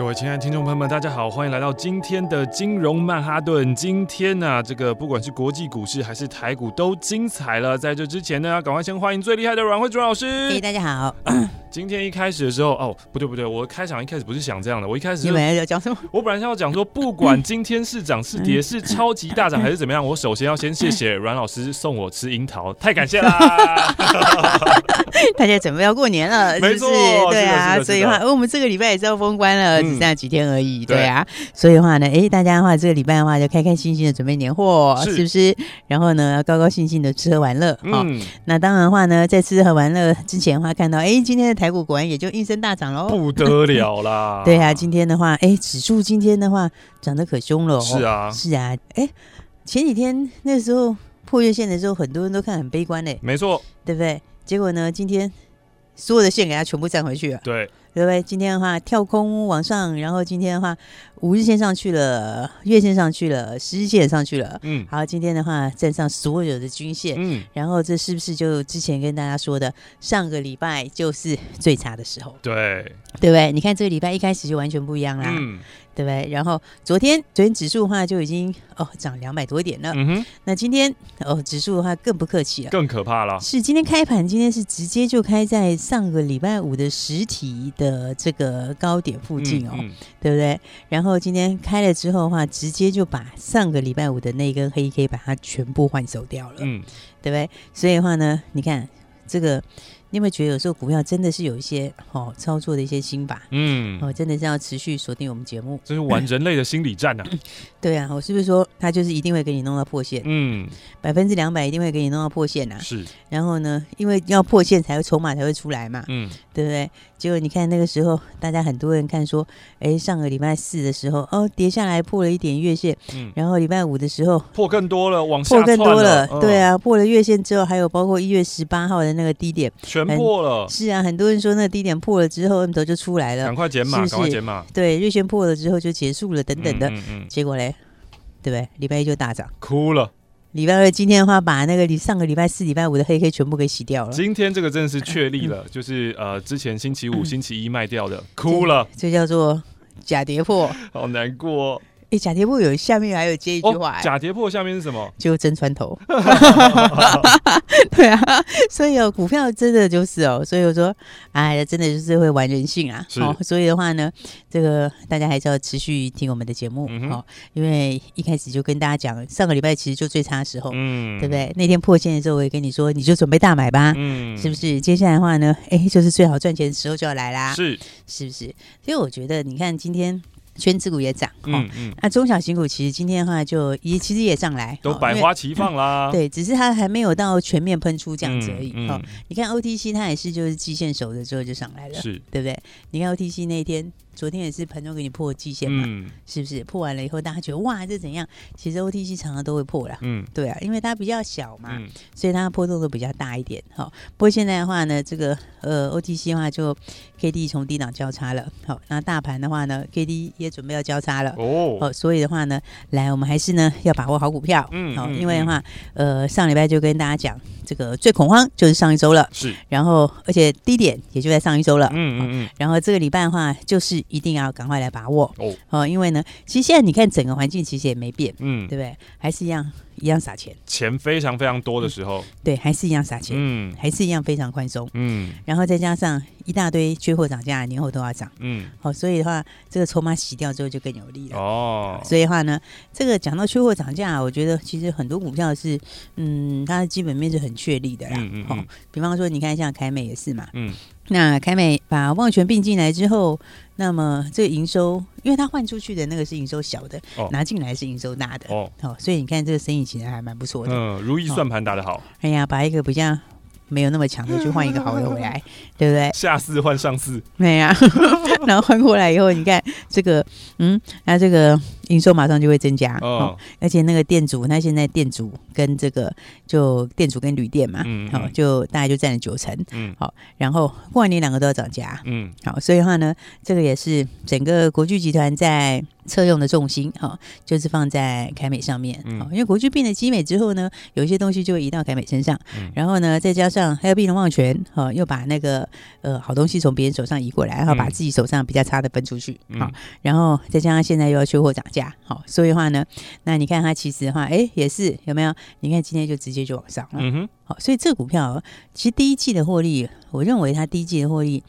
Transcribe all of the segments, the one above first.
各位亲爱的听众朋友们，大家好，欢迎来到今天的金融曼哈顿。今天呢、啊，这个不管是国际股市还是台股都精彩了。在这之前呢，要赶快先欢迎最厉害的阮惠慈老师。嘿，大家好。今天一开始的时候，哦，不对不对，我开场一开始不是想这样的，我一开始你本来要讲什么？我本来是要讲说，不管今天是涨是跌，是超级大涨还是怎么样，我首先要先谢谢阮老师送我吃樱桃，太感谢啦！大家准备要过年了，是不是？没错，对啊，所以的话，我们这个礼拜也是要封关了，只剩下几天而已，对啊。所以的话呢，哎，大家的话，这个礼拜的话就开开心心的准备年货，是不是？然后呢，高高兴兴的吃喝玩乐，嗯。那当然的话呢，在吃喝玩乐之前的话，看到哎，今天的。台股果然也就应声大涨喽，不得了啦！对啊，今天的话，哎，指数今天的话涨得可凶了。是啊，是啊，哎，前几天那时候破月线的时候，很多人都看很悲观嘞。没错，对不对？结果呢，今天所有的线给它全部站回去了。对。对不对？今天的话跳空往上，然后今天的话五日线上去了，月线上去了，十日线上去了。嗯，好，今天的话站上所有的均线。嗯，然后这是不是就之前跟大家说的上个礼拜就是最差的时候？对，对不对？你看这个礼拜一开始就完全不一样啦。嗯。对不对？然后昨天昨天指数的话就已经哦涨两百多点了。嗯哼。那今天哦指数的话更不客气了，更可怕了。是今天开盘，今天是直接就开在上个礼拜五的实体的这个高点附近哦，嗯嗯、对不对？然后今天开了之后的话，直接就把上个礼拜五的那根黑 K 把它全部换走掉了。嗯，对不对？所以的话呢，你看这个。你有没有觉得有时候股票真的是有一些哦操作的一些心法？嗯，哦，真的是要持续锁定我们节目，这是玩人类的心理战呐、啊。对啊，我是不是说他就是一定会给你弄到破线？嗯，百分之两百一定会给你弄到破线呐、啊。是，然后呢，因为要破线才会筹码才会出来嘛。嗯，对不对？结果你看那个时候，大家很多人看说，哎，上个礼拜四的时候哦跌下来破了一点月线，嗯，然后礼拜五的时候破更多了，往下破更多了。嗯、对啊，破了月线之后，还有包括一月十八号的那个低点。全破了，是啊，很多人说那个低点破了之后，M 头就出来了，赶快减码，赶快减码。对，月线破了之后就结束了，等等的。嗯嗯嗯、结果嘞，对不对？礼拜一就大涨，哭了。礼拜二今天的话，把那个你上个礼拜四、礼拜五的黑黑全部给洗掉了。今天这个真的是确立了，就是呃，之前星期五、星期一卖掉的，哭了。这叫做假跌破，好难过。哎，假跌破有下面还有接一句话，假跌破下面是什么？就真穿头。对啊，所以哦，股票真的就是哦，所以我说，哎，真的就是会玩人性啊。好，所以的话呢，这个大家还是要持续听我们的节目哦，因为一开始就跟大家讲，上个礼拜其实就最差的时候，嗯，对不对？那天破线的时候，我也跟你说，你就准备大买吧，嗯，是不是？接下来的话呢，哎，就是最好赚钱的时候就要来啦，是，是不是？所以我觉得，你看今天。权值股也涨，嗯嗯，那中小型股其实今天的话就也其实也上来，都百花齐放啦。对，只是它还没有到全面喷出这样子而已。哈，你看 OTC 它也是就是季线守着之后就上来了，是对不对？你看 OTC 那一天。昨天也是盘中给你破季线嘛，嗯、是不是？破完了以后，大家觉得哇，这怎样？其实 OTC 常常都会破啦。嗯，对啊，因为它比较小嘛，嗯、所以它波动都比较大一点。好，不过现在的话呢，这个呃 OTC 的话就 K D 从低档交叉了。好，那大盘的话呢，K D 也准备要交叉了。哦，好，所以的话呢，来，我们还是呢要把握好股票。嗯，好，因为的话，呃，上礼拜就跟大家讲。这个最恐慌就是上一周了，是，然后而且低点也就在上一周了，嗯嗯嗯，然后这个礼拜的话，就是一定要赶快来把握。哦，哦，因为呢，其实现在你看整个环境其实也没变，嗯，对不对？还是一样。一样撒钱，钱非常非常多的时候，嗯、对，还是一样撒钱，嗯，还是一样非常宽松，嗯，然后再加上一大堆缺货涨价，年后都要涨，嗯，好，所以的话，这个筹码洗掉之后就更有利了，哦，所以的话呢，这个讲到缺货涨价，我觉得其实很多股票是，嗯，它的基本面是很确立的啦，嗯嗯，嗯，比方说你看像凯美也是嘛，嗯。那凯美把旺泉并进来之后，那么这个营收，因为他换出去的那个是营收小的，哦、拿进来是营收大的，哦，哦，所以你看这个生意其实还蛮不错的。嗯，如意算盘打得好。哎呀，把一个比较没有那么强的，就换一个好的回来，对不对？下次换上市，没呀、啊。然后换过来以后，你看这个，嗯，那这个营收马上就会增加哦。而且那个店主，那现在店主跟这个就店主跟旅店嘛，嗯，好，就大概就占了九成，嗯，好。然后过完年两个都要涨价，嗯，好。所以的话呢，这个也是整个国巨集团在。车用的重心哈，就是放在凯美上面，嗯，因为国巨变了基美之后呢，有一些东西就会移到凯美身上，嗯，然后呢，再加上还有并了旺全，哈，又把那个呃好东西从别人手上移过来，然后把自己手上比较差的分出去，好，嗯，然后再加上现在又要缺货涨价，好，所以的话呢，那你看它其实的话，哎，也是有没有？你看今天就直接就往上了，嗯哼，好，所以这股票其实第一季的获利，我认为它第一季的获利。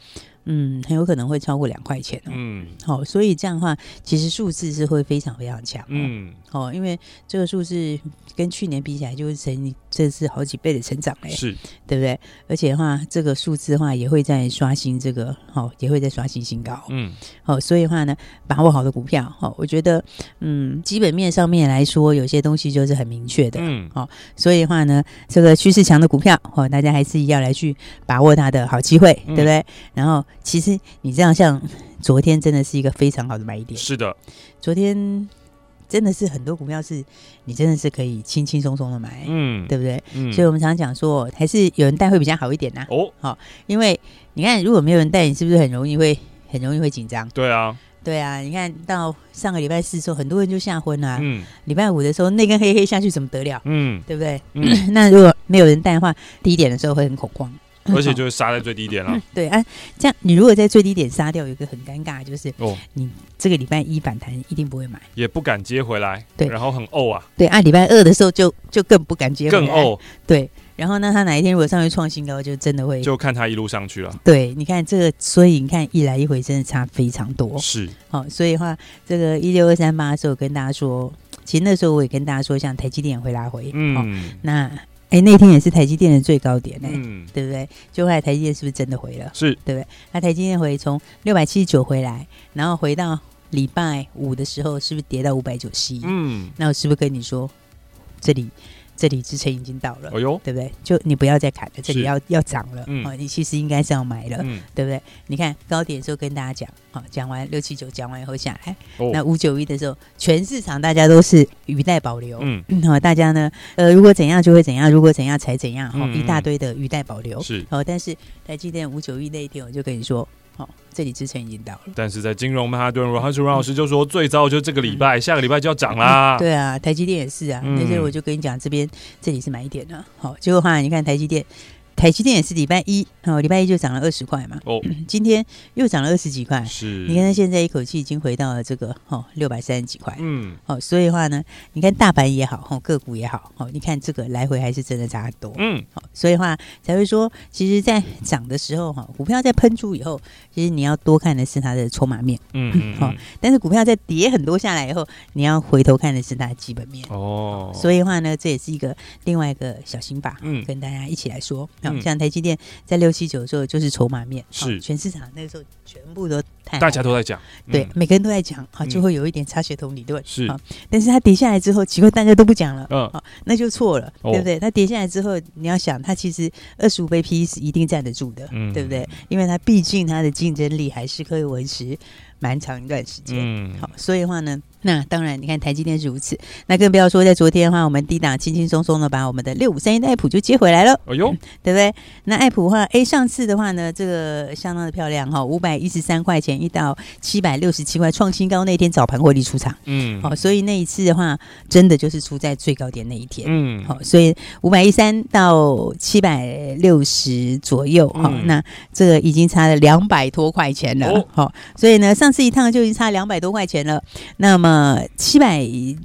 嗯，很有可能会超过两块钱哦。嗯，好，所以这样的话，其实数字是会非常非常强。嗯，哦，因为这个数字跟去年比起来，就是成这是好几倍的成长哎，是，对不对？而且的话，这个数字的话也会在刷新这个，哦，也会在刷新新高。嗯，好，所以的话呢，把握好的股票，哦，我觉得，嗯，基本面上面来说，有些东西就是很明确的。嗯，好，所以的话呢，这个趋势强的股票，哦，大家还是要来去把握它的好机会，对不对？然后。其实你这样像昨天真的是一个非常好的买点。是的，昨天真的是很多股票是你真的是可以轻轻松松的买，嗯，对不对？嗯，所以我们常常讲说，还是有人带会比较好一点呐。哦，好，因为你看如果没有人带，你是不是很容易会很容易会紧张？对啊，对啊。你看到上个礼拜四的时候，很多人就吓昏了。嗯，礼拜五的时候那根黑黑下去怎么得了？嗯，对不对？嗯，那如果没有人带的话，低点的时候会很恐慌。而且就是杀在最低点了。对啊，这样你如果在最低点杀掉，有一个很尴尬，就是哦，你这个礼拜一反弹一定不会买，也不敢接回来。对，然后很呕啊。对啊，礼拜二的时候就就更不敢接回来，更呕。对，然后呢，他哪一天如果上去创新高，就真的会就看他一路上去了。对，你看这个，所以你看一来一回真的差非常多。是，好，所以的话这个一六二三八的时候跟大家说，其实那时候我也跟大家说，像台积电会拉回，嗯，那。哎，那天也是台积电的最高点呢，嗯，对不对？就后来台积电是不是真的回了？是，对不对？那台积电回从六百七十九回来，然后回到礼拜五的时候，是不是跌到五百九十一？嗯，那我是不是跟你说这里？这里支撑已经到了，哎呦，对不对？就你不要再砍了，这里要要涨了，嗯，哦，你其实应该是要买了，嗯，对不对？你看高点的时候跟大家讲，好，讲完六七九讲完以后下来，那五九一的时候，全市场大家都是语带保留，嗯，好，大家呢，呃，如果怎样就会怎样，如果怎样才怎样，哈，一大堆的语带保留，是，哦，但是台积电五九一那一天，我就跟你说。好，这里之前已经到了。但是在金融曼哈顿，罗汉淑阮老师就说，最早就这个礼拜，嗯、下个礼拜就要涨啦、嗯。对啊，台积电也是啊。那所以我就跟你讲，这边这里是买一点的。好，结果的话，你看台积电。台积电也是礼拜一，哦，礼拜一就涨了二十块嘛。哦，今天又涨了二十几块。是，你看它现在一口气已经回到了这个哦六百三十几块。嗯，哦，所以的话呢，你看大盘也好，哦个股也好，哦，你看这个来回还是真的差很多。嗯，好，所以的话才会说，其实，在涨的时候哈，股票在喷出以后，其实你要多看的是它的筹码面。嗯，好，但是股票在跌很多下来以后，你要回头看的是它的基本面。哦，所以的话呢，这也是一个另外一个小心法。嗯，跟大家一起来说。像台积电在六七九的时候，就是筹码面，是全市场那个时候全部都大家都在讲，对，每个人都在讲，好，就会有一点差血统理论，是。但是它跌下来之后，奇怪，大家都不讲了，嗯，好，那就错了，对不对？它跌下来之后，你要想，它其实二十五倍 PE 是一定站得住的，对不对？因为它毕竟它的竞争力还是可以维持蛮长一段时间，嗯，好，所以的话呢。那当然，你看台积电是如此，那更不要说在昨天的话，我们低档轻轻松松的把我们的六五三一的爱普就接回来了。哎呦，对不对？那爱普的话，哎，上次的话呢，这个相当的漂亮哈，五百一十三块钱一到七百六十七块创新高那天早盘获利出场，嗯，好，所以那一次的话，真的就是出在最高点那一天，嗯，好，所以五百一三到七百六十左右，好，那这个已经差了两百多块钱了，好，所以呢，上次一趟就已经差两百多块钱了，那么。呃，七百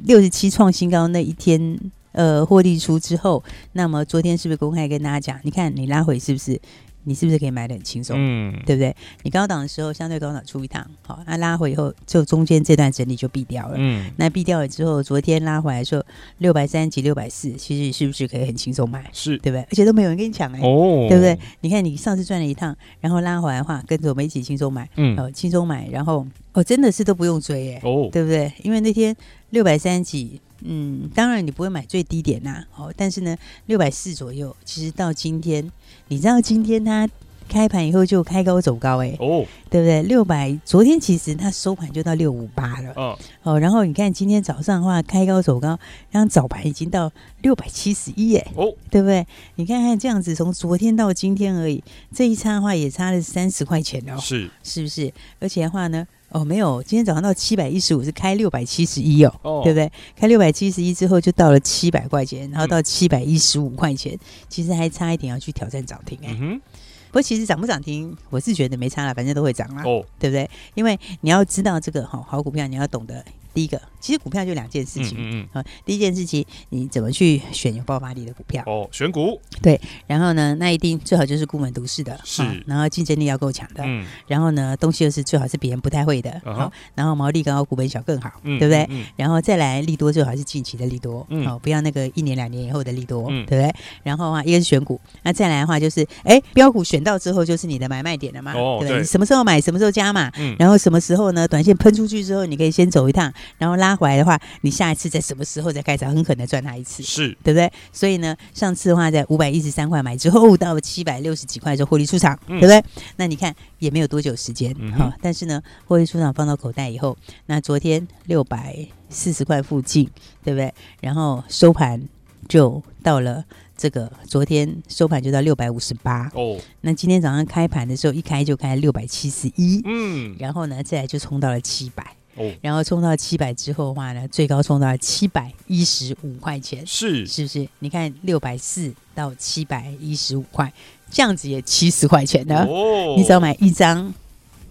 六十七创新高那一天，呃，获利出之后，那么昨天是不是公开跟大家讲？你看你拉回是不是？你是不是可以买得很轻松？嗯，对不对？你高档的时候相对高档出一趟，好，那拉回以后，就中间这段整理就避掉了。嗯，那避掉了之后，昨天拉回来的时候，六百三几、六百四，其实是不是可以很轻松买？是，对不对？而且都没有人跟你抢哎、欸，哦，对不对？你看你上次赚了一趟，然后拉回来的话，跟着我们一起轻松买，嗯，哦轻松买，然后。哦，真的是都不用追耶，哦，对不对？因为那天六百三十几，嗯，当然你不会买最低点呐、啊，哦，但是呢，六百四左右，其实到今天，你知道今天它。开盘以后就开高走高，哎，哦，对不对？六百，昨天其实它收盘就到六五八了，哦，哦，然后你看今天早上的话，开高走高，然后早盘已经到六百七十一，哎，哦，对不对？你看看这样子，从昨天到今天而已，这一差的话也差了三十块钱哦，是，是不是？而且的话呢，哦，没有，今天早上到七百一十五是开六百七十一哦，哦，对不对？开六百七十一之后就到了七百块钱，然后到七百一十五块钱，嗯，其实还差一点要去挑战涨停，哎。嗯不过其实涨不涨停，我是觉得没差了，反正都会涨啦，哦，对不对？因为你要知道这个好好股票，你要懂得。第一个，其实股票就两件事情，嗯嗯，第一件事情，你怎么去选有爆发力的股票？哦，选股。对，然后呢，那一定最好就是孤门独市的，是，然后竞争力要够强的，嗯，然后呢，东西又是最好是别人不太会的，好，然后毛利高、股本小更好，嗯对不对？然后再来利多最好是近期的利多，好，不要那个一年两年以后的利多，嗯对不对？然后的话，一个是选股，那再来的话就是，哎，标股选到之后就是你的买卖点了嘛，对不对？你什么时候买，什么时候加嘛，嗯，然后什么时候呢？短线喷出去之后，你可以先走一趟。然后拉回来的话，你下一次在什么时候再开始，很可能赚他一次，是对不对？所以呢，上次的话在五百一十三块买之后，到了七百六十几块就获利出场，嗯、对不对？那你看也没有多久时间，哈、嗯哼哦，但是呢，获利出场放到口袋以后，那昨天六百四十块附近，对不对？然后收盘就到了这个，昨天收盘就到六百五十八哦。那今天早上开盘的时候，一开就开六百七十一，嗯，然后呢，再来就冲到了七百。然后冲到七百之后的话呢，最高冲到七百一十五块钱，是是不是？你看六百四到七百一十五块，这样子也七十块钱呢。哦，你只要买一张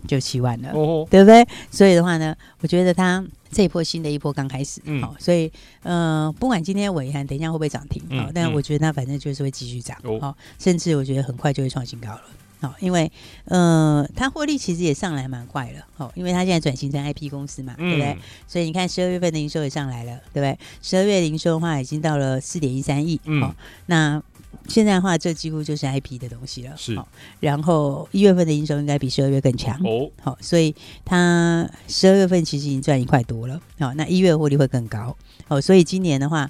就七万了，哦，对不对？所以的话呢，我觉得它这一波新的一波刚开始，嗯，好，所以嗯、呃，不管今天尾盘等一下会不会涨停，好、嗯，但我觉得它反正就是会继续涨，好、哦，甚至我觉得很快就会创新高了。哦，因为呃，它获利其实也上来蛮快了，哦，因为它现在转型成 IP 公司嘛，嗯、对不对？所以你看十二月份的营收也上来了，对不对？十二月营收的话已经到了四点一三亿，嗯、哦，那现在的话，这几乎就是 IP 的东西了，是。哦、然后一月份的营收应该比十二月更强，哦，好、哦，所以它十二月份其实已经赚一块多了，好、哦，那一月获利会更高，哦，所以今年的话。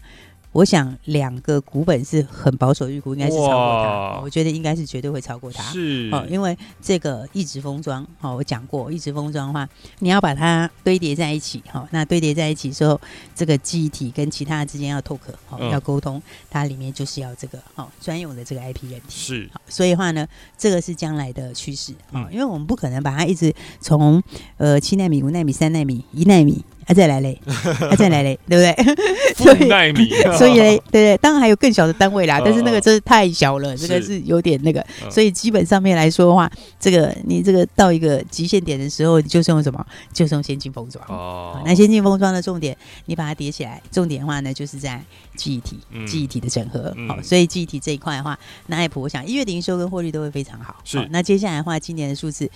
我想两个股本是很保守预估，应该是超过它。我觉得应该是绝对会超过它。是哦，因为这个一直封装，哦，我讲过一直封装的话，你要把它堆叠在一起，哈、哦，那堆叠在一起之后，这个记忆体跟其他之间要 talk，哦，嗯、要沟通，它里面就是要这个哦专用的这个 IP 人体。是、哦，所以的话呢，这个是将来的趋势，哦，嗯、因为我们不可能把它一直从呃七纳米、五纳米、三纳米、一纳米。啊，再来嘞！啊，再来嘞，对不对？所以 所以嘞，对对，当然还有更小的单位啦，但是那个真是太小了，这个是有点那个，所以基本上面来说的话，这个你这个到一个极限点的时候，你就是用什么？就是用先进封装哦。那先进封装的重点，你把它叠起来，重点的话呢，就是在记忆体，记忆体的整合。好，所以记忆体这一块的话，那爱普我想一月的营收跟获利都会非常好。是，那接下来的话，今年的数字，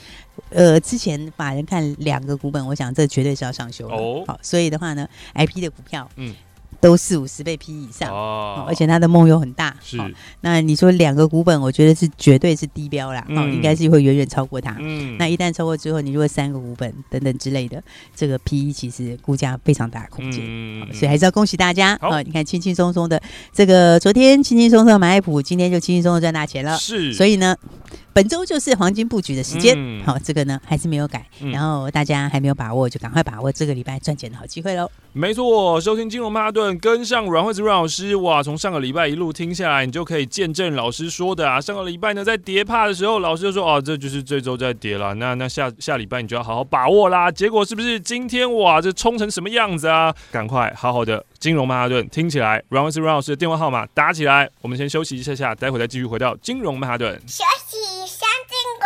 呃，之前法人看两个股本，我想这绝对是要上修哦。好，所以的话呢，IP 的股票，嗯，都四五十倍 P 以上哦，而且它的梦又很大，是。那你说两个股本，我觉得是绝对是低标啦，哦，应该是会远远超过它。嗯，那一旦超过之后，你如果三个股本等等之类的，这个 P E 其实估价非常大的空间，嗯，所以还是要恭喜大家哦。你看轻轻松松的，这个昨天轻轻松松买爱普，今天就轻轻松松赚大钱了，是。所以呢。本周就是黄金布局的时间，嗯、好，这个呢还是没有改，嗯、然后大家还没有把握，就赶快把握这个礼拜赚钱的好机会喽。没错，收听金融曼哈顿，跟上阮惠子阮老师，哇，从上个礼拜一路听下来，你就可以见证老师说的啊。上个礼拜呢，在跌怕的时候，老师就说哦，这就是这周在跌了，那那下下礼拜你就要好好把握啦。结果是不是今天哇，这冲成什么样子啊？赶快好好的金融曼哈顿听起来，阮惠子阮老师的电话号码打起来。我们先休息一下下，待会再继续回到金融曼哈顿。休息。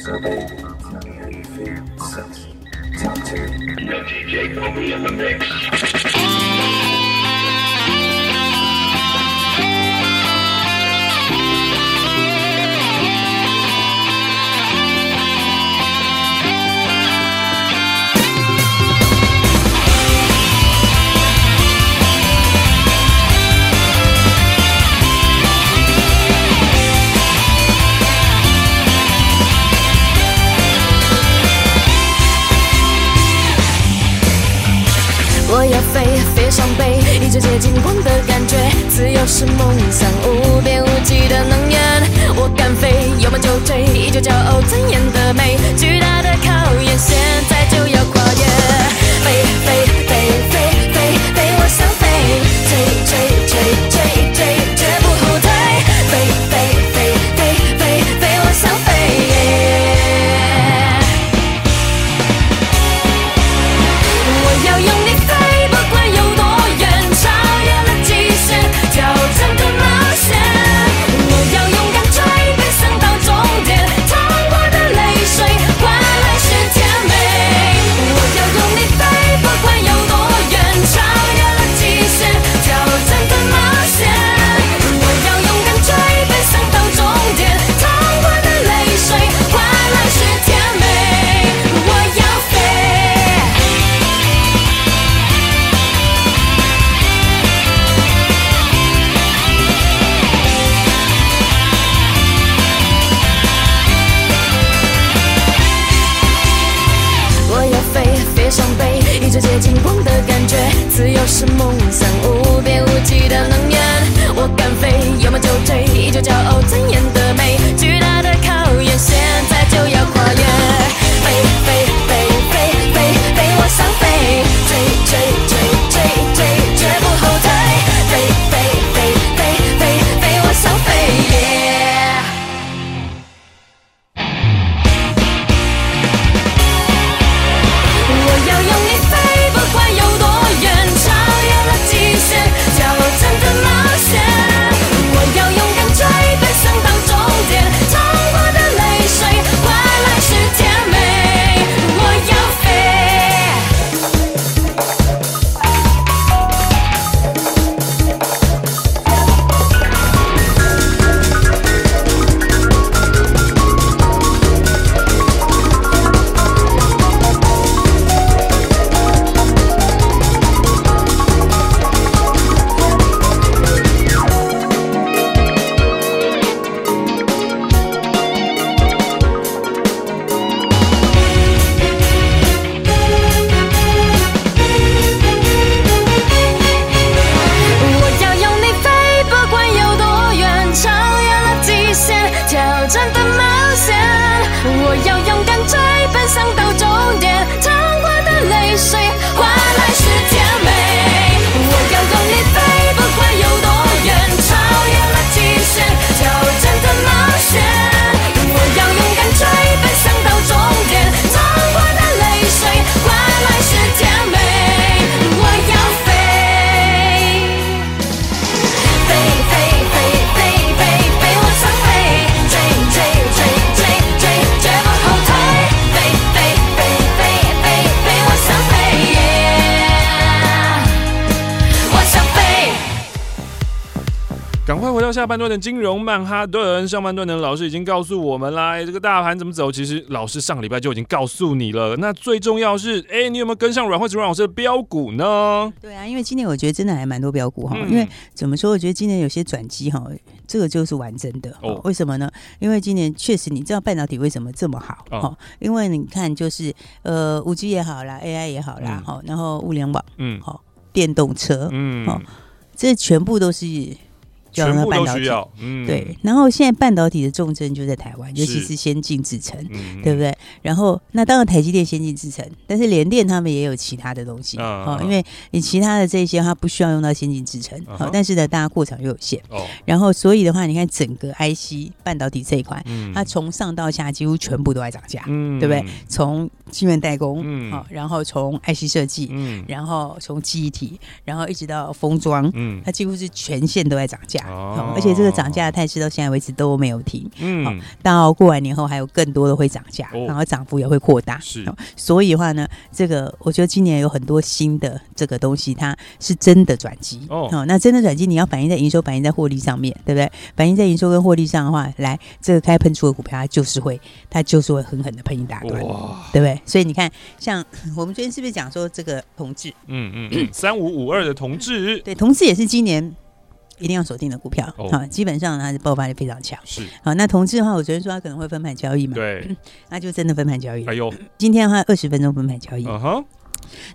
so Sunday, tell me how you feel. Sunday, Sunday, Sunday, Sunday, Sunday, Sunday, Sunday, Sunday, in the mix. 由感觉，自由是梦想。无。下半段的金融曼哈顿，上半段的老师已经告诉我们啦。这个大盘怎么走？其实老师上个礼拜就已经告诉你了。那最重要是，哎，你有没有跟上阮慧慈阮老师的标股呢？对啊，因为今年我觉得真的还蛮多标股哈。嗯、因为怎么说？我觉得今年有些转机哈，这个就是完整的。哦，为什么呢？因为今年确实，你知道半导体为什么这么好？哦，因为你看，就是呃，五 G 也好啦，AI 也好啦，好、嗯，然后物联网，嗯，好，电动车，嗯，好，这全部都是。就要用到半导体。嗯，对。然后现在半导体的重镇就在台湾，尤其是先进制程，对不对？然后那当然台积电先进制程，但是联电他们也有其他的东西哦，因为你其他的这些它不需要用到先进制程，好，但是呢，大家过场又有限。哦。然后所以的话，你看整个 IC 半导体这一块，它从上到下几乎全部都在涨价，对不对？从晶圆代工，嗯，好，然后从 IC 设计，嗯，然后从记忆体，然后一直到封装，嗯，它几乎是全线都在涨价，哦，而且这个涨价的态势到现在为止都没有停，嗯，好，到过完年后还有更多的会涨价，然后涨幅也会扩大，是，所以的话呢，这个我觉得今年有很多新的这个东西，它是真的转机，哦，好，那真的转机你要反映在营收，反映在获利上面，对不对？反映在营收跟获利上的话，来这个开喷出的股票，它就是会，它就是会狠狠的喷一大段，哇，对不对？所以你看，像 我们昨天是不是讲说这个同志？嗯嗯嗯，三五五二的同志，对，同志也是今年一定要锁定的股票。好、哦，基本上它是爆发力非常强。是，好，那同志的话，我昨天说它可能会分盘交易嘛？对，那就真的分盘交易。哎呦，今天的话二十分钟分盘交易。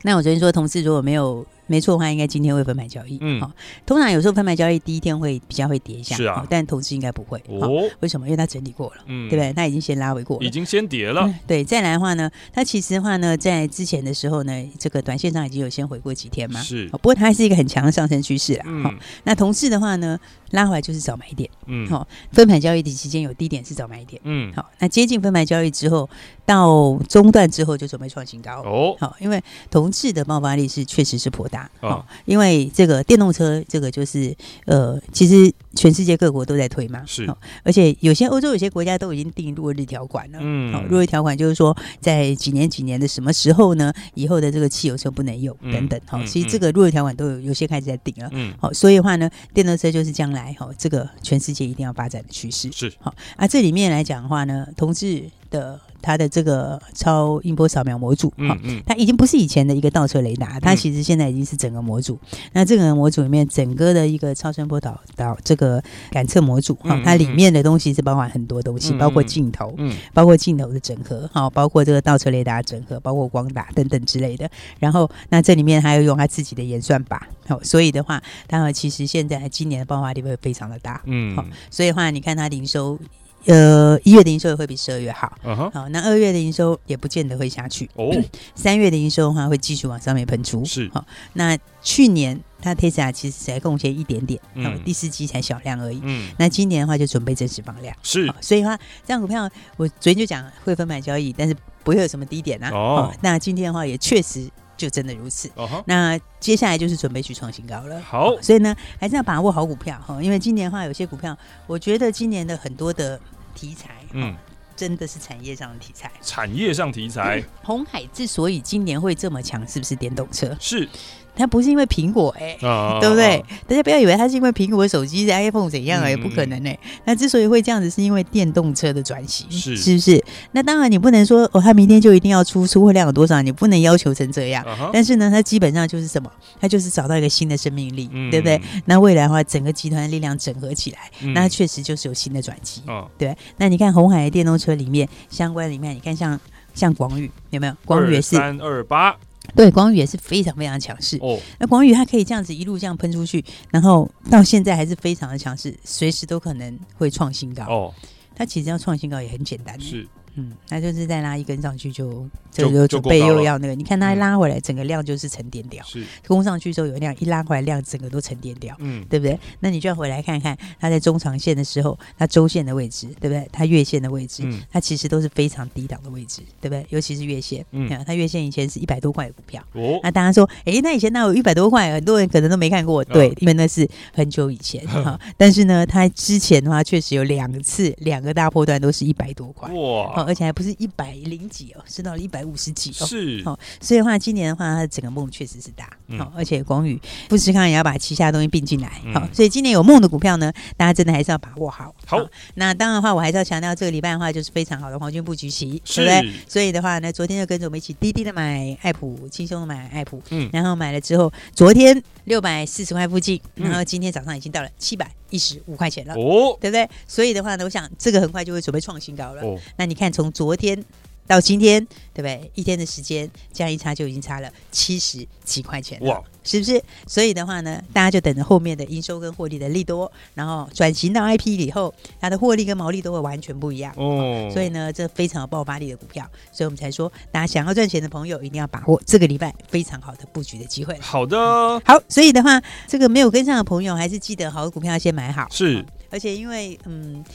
那我昨天说同事如果没有。没错的话，应该今天会分盘交易。嗯，好，通常有时候分盘交易第一天会比较会跌一下，是啊，但投资应该不会。哦，为什么？因为它整理过了，嗯，对不对？它已经先拉回过了，已经先跌了。对，再来的话呢，它其实的话呢，在之前的时候呢，这个短线上已经有先回过几天嘛。是，不过它还是一个很强的上升趋势啦。好，那同时的话呢，拉回来就是早买点。嗯，好，分盘交易的期间有低点是早买点。嗯，好，那接近分盘交易之后，到中段之后就准备创新高。哦，好，因为同质的爆发力是确实是颇大。哦。因为这个电动车，这个就是呃，其实全世界各国都在推嘛，是，而且有些欧洲有些国家都已经定落日条款了，嗯，好，落日条款就是说，在几年几年的什么时候呢，以后的这个汽油车不能用等等，好，其实这个落日条款都有有些开始在定了，嗯，好，所以的话呢，电动车就是将来哈，这个全世界一定要发展的趋势，是，好，啊，这里面来讲的话呢，同致的。它的这个超音波扫描模组，哈、嗯嗯，它已经不是以前的一个倒车雷达，它其实现在已经是整个模组。嗯、那这个模组里面，整个的一个超声波导导这个感测模组，哈、嗯，它里面的东西是包含很多东西，嗯、包括镜头，嗯，包括镜头的整合，哈，包括这个倒车雷达整合，包括光打等等之类的。然后，那这里面还要用它自己的演算法，好，所以的话，它其实现在今年的爆发力会非常的大，嗯，好，所以的话，你看它营收。呃，一月的营收也会比十二月好。Uh huh. 好，那二月的营收也不见得会下去。哦，三月的营收的话会继续往上面喷出。是，好，那去年它 Tesla 其实才贡献一点点，嗯，第四季才小量而已。嗯，那今年的话就准备正式放量。是，所以的话，这样股票我昨天就讲会分买交易，但是不会有什么低点啊。哦，那今天的话也确实。就真的如此。Uh huh. 那接下来就是准备去创新高了。好，所以呢，还是要把握好股票哈，因为今年的话，有些股票，我觉得今年的很多的题材，嗯，真的是产业上的题材。产业上题材，红海之所以今年会这么强，是不是电动车？是。它不是因为苹果哎、欸，啊、对不对？啊、大家不要以为它是因为苹果手机是 iPhone 怎样哎、欸，嗯、不可能哎、欸。那之所以会这样子，是因为电动车的转型，是是不是？那当然你不能说哦，它明天就一定要出，出货量有多少，你不能要求成这样。啊、但是呢，它基本上就是什么？它就是找到一个新的生命力，嗯、对不对？那未来的话，整个集团的力量整合起来，嗯、那确实就是有新的转机。哦、对。那你看红海的电动车里面相关里面，你看像像广宇有没有？广宇也是三二八。对，广宇也是非常非常强势。哦，那广宇它可以这样子一路这样喷出去，然后到现在还是非常的强势，随时都可能会创新高。哦，它其实要创新高也很简单。是。嗯，那就是再拉一根上去就，就这就准备又要那个，你看它一拉回来，整个量就是沉淀掉。是，攻上去之后有量，一拉回来量整个都沉淀掉。嗯，对不对？那你就要回来看看它在中长线的时候，它周线的位置，对不对？它月线的位置，嗯，它其实都是非常低档的位置，对不对？尤其是月线，嗯，它月线以前是一百多块的股票。哦，那大家说，哎，那以前那有一百多块，很多人可能都没看过。对，因为那是很久以前 哈。但是呢，它之前的话确实有两次两个大波段都是一百多块。哇，而且还不是一百。零几哦，升到了一百五十几哦，是。哦，所以的话，今年的话，它的整个梦确实是大，好，而且广宇富士康也要把旗下的东西并进来，好，所以今年有梦的股票呢，大家真的还是要把握好。好，那当然的话，我还是要强调，这个礼拜的话就是非常好的黄金布局期，对不对？所以的话呢，昨天就跟着我们一起滴滴的买爱普，轻松的买爱普，嗯，然后买了之后，昨天六百四十块附近，然后今天早上已经到了七百一十五块钱了，哦，对不对？所以的话呢，我想这个很快就会准备创新高了。哦，那你看从昨天。到今天，对不对？一天的时间，这样一差就已经差了七十几块钱了，哇，是不是？所以的话呢，大家就等着后面的营收跟获利的利多，然后转型到 IP 以后，它的获利跟毛利都会完全不一样哦。所以呢，这非常有爆发力的股票，所以我们才说，大家想要赚钱的朋友一定要把握这个礼拜非常好的布局的机会。好的，好，所以的话，这个没有跟上的朋友，还是记得好的股票要先买好。是，而且因为嗯。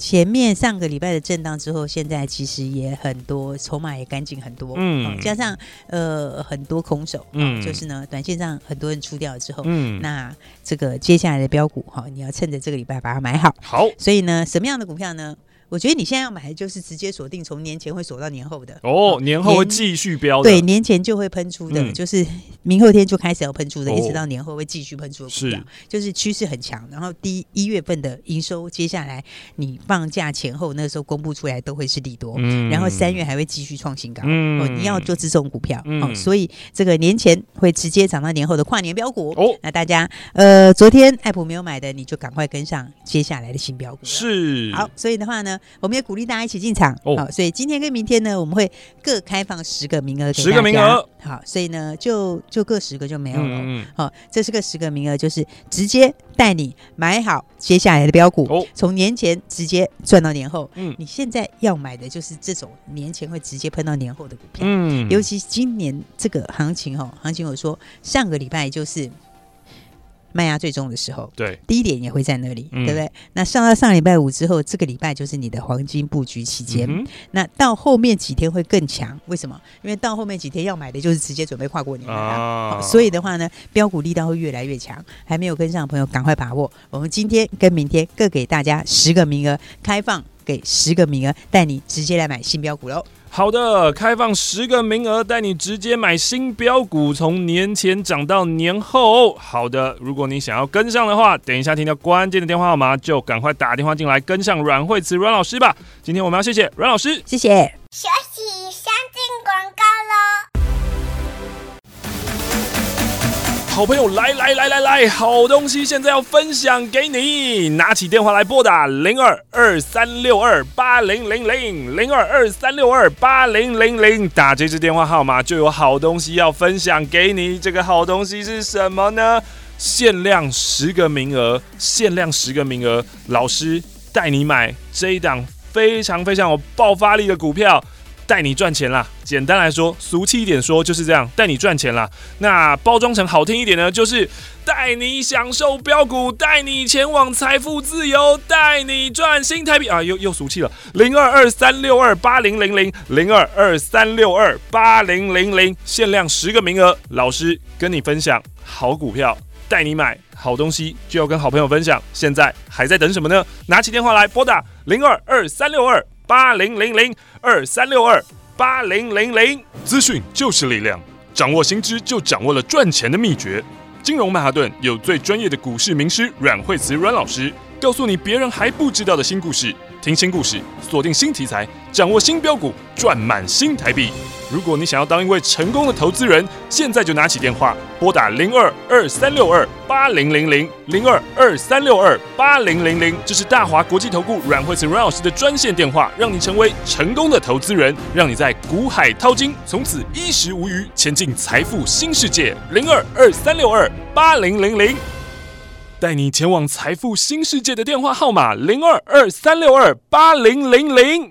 前面上个礼拜的震荡之后，现在其实也很多筹码也干净很多，嗯，加上呃很多空手，嗯，就是呢，短线上很多人出掉了之后，嗯，那这个接下来的标股哈，你要趁着这个礼拜把它买好，好，所以呢，什么样的股票呢？我觉得你现在要买的就是直接锁定，从年前会锁到年后的哦，年后会继续飙，对，年前就会喷出的，就是明后天就开始要喷出的，一直到年后会继续喷出的股票，就是趋势很强。然后第一一月份的营收，接下来你放假前后那个时候公布出来都会是利多，然后三月还会继续创新高。哦，你要做这种股票哦，所以这个年前会直接涨到年后的跨年标股哦。那大家呃，昨天爱普没有买的，你就赶快跟上接下来的新标股。是好，所以的话呢。我们也鼓励大家一起进场，好、哦，所以今天跟明天呢，我们会各开放十个名额，十个名额，好，所以呢，就就各十个就没有了，好、这是个十个名额，就是直接带你买好接下来的标股，哦、从年前直接赚到年后，嗯，你现在要买的就是这种年前会直接喷到年后的股票，嗯，尤其今年这个行情，哦，行情我说上个礼拜就是。卖压最重的时候，对，低点也会在那里，嗯、对不对？那上到上礼拜五之后，这个礼拜就是你的黄金布局期间。嗯、那到后面几天会更强，为什么？因为到后面几天要买的就是直接准备跨过年了，啊，所以的话呢，标股力道会越来越强。还没有跟上的朋友，赶快把握。我们今天跟明天各给大家十个名额，开放给十个名额，带你直接来买新标股喽。好的，开放十个名额，带你直接买新标股，从年前涨到年后。好的，如果你想要跟上的话，等一下听到关键的电话号码，就赶快打电话进来跟上阮慧慈阮老师吧。今天我们要谢谢阮老师，谢谢。休息，好朋友，来来来来来，好东西现在要分享给你，拿起电话来拨打零二二三六二八零零零零二二三六二八零零零，打这支电话号码就有好东西要分享给你。这个好东西是什么呢？限量十个名额，限量十个名额，老师带你买这一档非常非常有爆发力的股票。带你赚钱啦！简单来说，俗气一点说就是这样，带你赚钱啦。那包装成好听一点呢，就是带你享受标股，带你前往财富自由，带你赚新台币啊！又又俗气了。零二二三六二八零零零零二二三六二八零零零，限量十个名额，老师跟你分享好股票，带你买好东西，就要跟好朋友分享。现在还在等什么呢？拿起电话来拨打零二二三六二。八零零零二三六二八零零零，资讯就是力量，掌握新知就掌握了赚钱的秘诀。金融曼哈顿有最专业的股市名师阮惠慈阮老师，告诉你别人还不知道的新故事。听新故事，锁定新题材，掌握新标股，赚满新台币。如果你想要当一位成功的投资人，现在就拿起电话拨打零二二三六二八零零零零二二三六二八零零零，这是大华国际投顾阮慧慈阮老师的专线电话，让你成为成功的投资人，让你在股海淘金，从此衣食无虞，前进财富新世界。零二二三六二八零零零，带你前往财富新世界的电话号码零二二三六二八零零零。